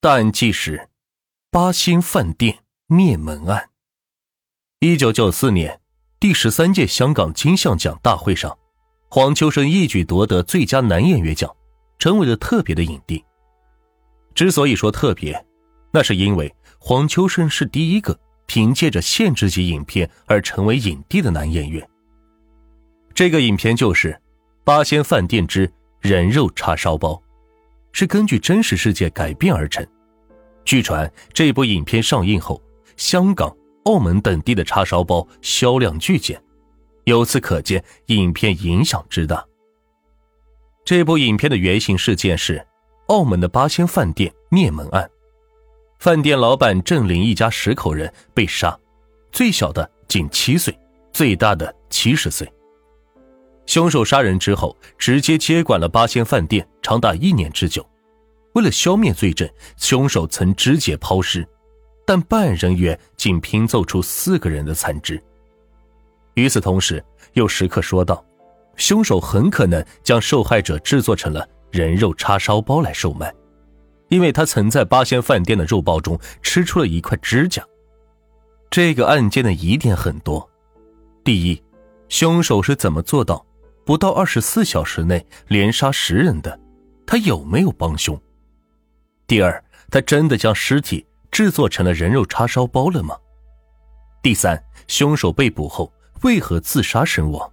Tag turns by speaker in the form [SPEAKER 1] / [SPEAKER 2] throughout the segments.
[SPEAKER 1] 大案纪实：八仙饭店灭门案。一九九四年，第十三届香港金像奖大会上，黄秋生一举夺得最佳男演员奖，成为了特别的影帝。之所以说特别，那是因为黄秋生是第一个凭借着限制级影片而成为影帝的男演员。这个影片就是《八仙饭店之人肉叉烧包》。是根据真实事件改编而成。据传，这部影片上映后，香港、澳门等地的叉烧包销量巨减，由此可见影片影响之大。这部影片的原型事件是澳门的八仙饭店灭门案，饭店老板郑林一家十口人被杀，最小的仅七岁，最大的七十岁。凶手杀人之后，直接接管了八仙饭店，长达一年之久。为了消灭罪证，凶手曾肢解抛尸，但办案人员仅拼凑出四个人的残肢。与此同时，有食客说道，凶手很可能将受害者制作成了人肉叉烧包来售卖，因为他曾在八仙饭店的肉包中吃出了一块指甲。这个案件的疑点很多：第一，凶手是怎么做到？不到二十四小时内连杀十人的，他有没有帮凶？第二，他真的将尸体制作成了人肉叉烧包了吗？第三，凶手被捕后为何自杀身亡？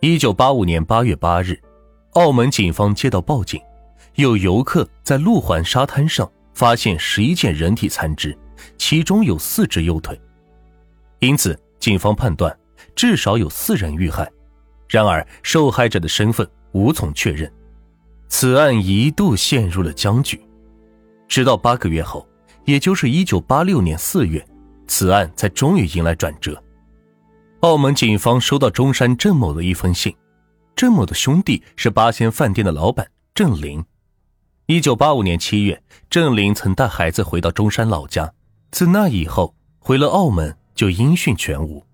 [SPEAKER 1] 一九八五年八月八日，澳门警方接到报警，有游客在路环沙滩上发现十一件人体残肢，其中有四只右腿，因此警方判断至少有四人遇害。然而，受害者的身份无从确认，此案一度陷入了僵局。直到八个月后，也就是一九八六年四月，此案才终于迎来转折。澳门警方收到中山郑某的一封信，郑某的兄弟是八仙饭店的老板郑林。一九八五年七月，郑林曾带孩子回到中山老家，自那以后回了澳门就音讯全无。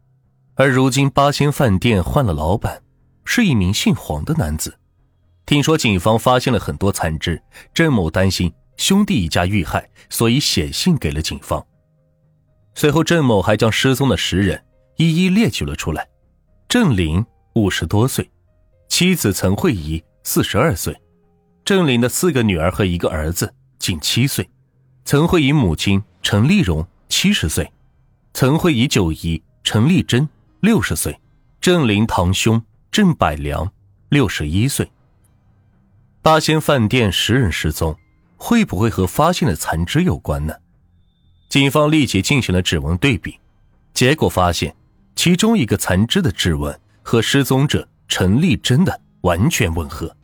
[SPEAKER 1] 而如今八仙饭店换了老板。是一名姓黄的男子。听说警方发现了很多残肢，郑某担心兄弟一家遇害，所以写信给了警方。随后，郑某还将失踪的十人一一列举了出来：郑林五十多岁，妻子陈慧仪四十二岁，郑林的四个女儿和一个儿子仅七岁，陈慧仪母亲陈丽蓉七十岁，陈慧仪九姨陈丽珍六十岁，郑林堂兄。郑百良，六十一岁。八仙饭店十人失踪，会不会和发现的残肢有关呢？警方立即进行了指纹对比，结果发现其中一个残肢的指纹和失踪者陈丽珍的完全吻合。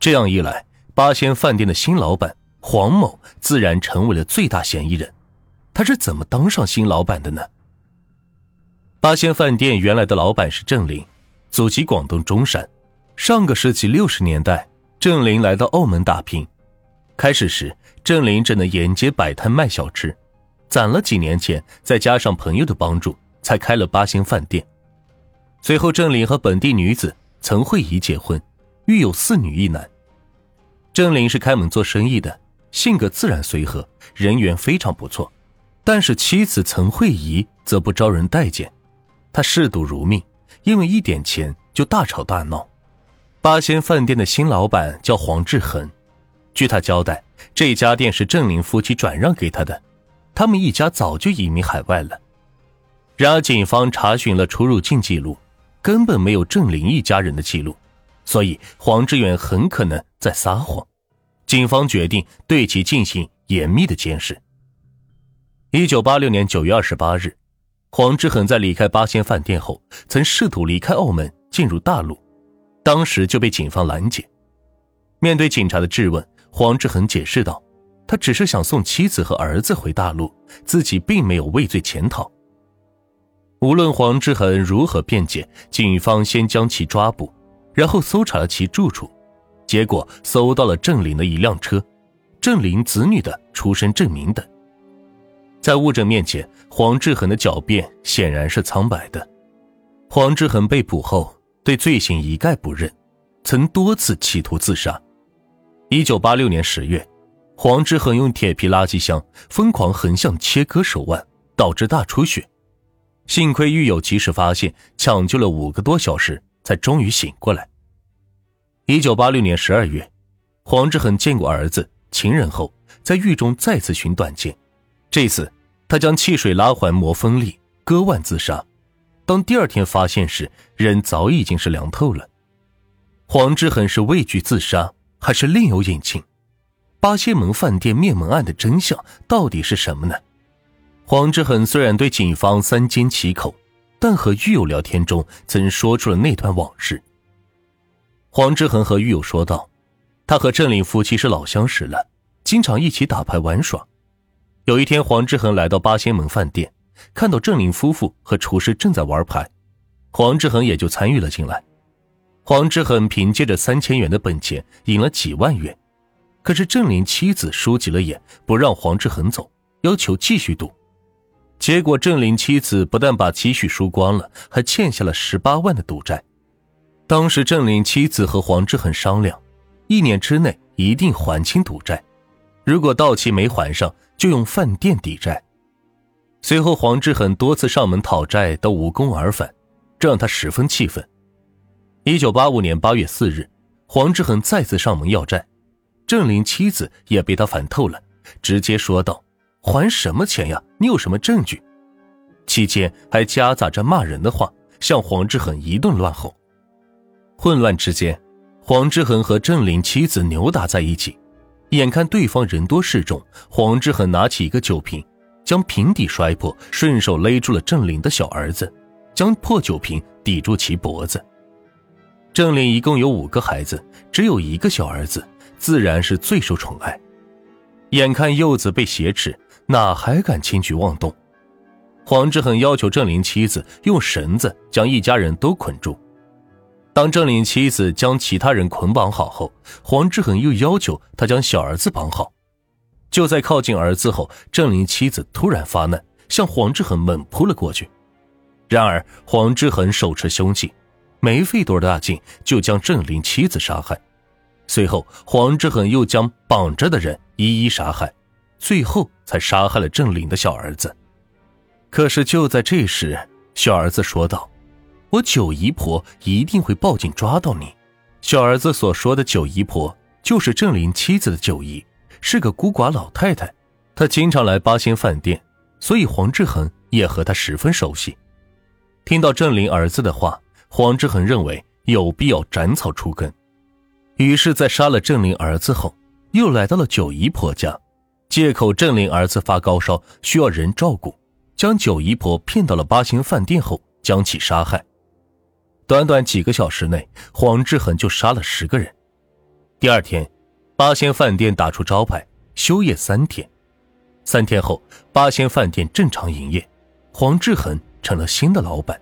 [SPEAKER 1] 这样一来，八仙饭店的新老板黄某自然成为了最大嫌疑人。他是怎么当上新老板的呢？八仙饭店原来的老板是郑林。祖籍广东中山，上个世纪六十年代，郑林来到澳门打拼。开始时，郑林只能沿街摆摊卖小吃，攒了几年钱，再加上朋友的帮助，才开了八仙饭店。随后，郑林和本地女子陈慧仪结婚，育有四女一男。郑林是开门做生意的，性格自然随和，人缘非常不错。但是妻子陈慧仪则不招人待见，她嗜赌如命。因为一点钱就大吵大闹。八仙饭店的新老板叫黄志恒，据他交代，这家店是郑林夫妻转让给他的，他们一家早就移民海外了。然而，警方查询了出入境记录，根本没有郑林一家人的记录，所以黄志远很可能在撒谎。警方决定对其进行严密的监视。一九八六年九月二十八日。黄志恒在离开八仙饭店后，曾试图离开澳门进入大陆，当时就被警方拦截。面对警察的质问，黄志恒解释道：“他只是想送妻子和儿子回大陆，自己并没有畏罪潜逃。”无论黄志恒如何辩解，警方先将其抓捕，然后搜查了其住处，结果搜到了郑林的一辆车、郑林子女的出生证明等。在物证面前，黄志恒的狡辩显然是苍白的。黄志恒被捕后，对罪行一概不认，曾多次企图自杀。一九八六年十月，黄志恒用铁皮垃圾箱疯狂横向切割手腕，导致大出血。幸亏狱友及时发现，抢救了五个多小时，才终于醒过来。一九八六年十二月，黄志恒见过儿子、情人后，在狱中再次寻短见。这次，他将汽水拉环磨锋利，割腕自杀。当第二天发现时，人早已经是凉透了。黄之恒是畏惧自杀，还是另有隐情？八仙门饭店灭门案的真相到底是什么呢？黄之恒虽然对警方三缄其口，但和狱友聊天中曾说出了那段往事。黄之恒和狱友说道：“他和郑林夫妻是老相识了，经常一起打牌玩耍。有一天，黄之恒来到八仙门饭店。”看到郑林夫妇和厨师正在玩牌，黄志恒也就参与了进来。黄志恒凭借着三千元的本钱赢了几万元，可是郑林妻子输急了眼，不让黄志恒走，要求继续赌。结果郑林妻子不但把积蓄输光了，还欠下了十八万的赌债。当时郑林妻子和黄志恒商量，一年之内一定还清赌债，如果到期没还上，就用饭店抵债。随后，黄志恒多次上门讨债都无功而返，这让他十分气愤。一九八五年八月四日，黄志恒再次上门要债，郑林妻子也被他烦透了，直接说道：“还什么钱呀？你有什么证据？”期间还夹杂着骂人的话，向黄志恒一顿乱吼。混乱之间，黄志恒和郑林妻子扭打在一起，眼看对方人多势众，黄志恒拿起一个酒瓶。将瓶底摔破，顺手勒住了郑林的小儿子，将破酒瓶抵住其脖子。郑林一共有五个孩子，只有一个小儿子，自然是最受宠爱。眼看幼子被挟持，哪还敢轻举妄动？黄志恒要求郑林妻子用绳子将一家人都捆住。当郑林妻子将其他人捆绑好后，黄志恒又要求他将小儿子绑好。就在靠近儿子后，郑林妻子突然发难，向黄志恒猛扑了过去。然而黄志恒手持凶器，没费多大劲就将郑林妻子杀害。随后黄志恒又将绑着的人一一杀害，最后才杀害了郑林的小儿子。可是就在这时，小儿子说道：“我九姨婆一定会报警抓到你。”小儿子所说的九姨婆，就是郑林妻子的九姨。是个孤寡老太太，她经常来八仙饭店，所以黄志恒也和她十分熟悉。听到郑林儿子的话，黄志恒认为有必要斩草除根，于是，在杀了郑林儿子后，又来到了九姨婆家，借口郑林儿子发高烧需要人照顾，将九姨婆骗到了八仙饭店后，将其杀害。短短几个小时内，黄志恒就杀了十个人。第二天。八仙饭店打出招牌，休业三天。三天后，八仙饭店正常营业，黄志恒成了新的老板。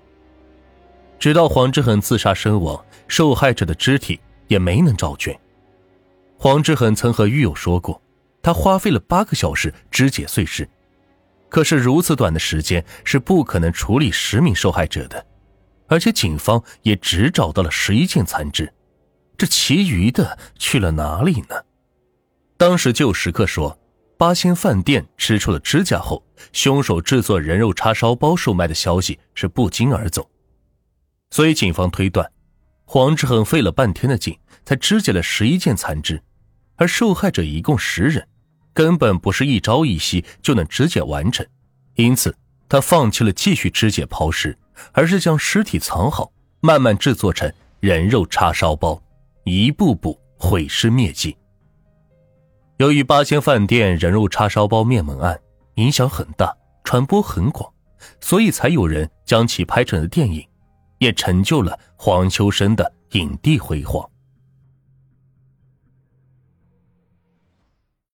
[SPEAKER 1] 直到黄志恒自杀身亡，受害者的肢体也没能找全。黄志恒曾和狱友说过，他花费了八个小时肢解碎尸，可是如此短的时间是不可能处理十名受害者的，而且警方也只找到了十一件残肢。这其余的去了哪里呢？当时就有食客说，八仙饭店吃出了指甲后，凶手制作人肉叉烧包售卖的消息是不胫而走。所以警方推断，黄志恒费了半天的劲才肢解了十一件残肢，而受害者一共十人，根本不是一朝一夕就能肢解完成。因此，他放弃了继续肢解抛尸，而是将尸体藏好，慢慢制作成人肉叉烧包。一步步毁尸灭迹。由于八仙饭店人肉叉烧包灭门案影响很大，传播很广，所以才有人将其拍成了电影，也成就了黄秋生的影帝辉煌。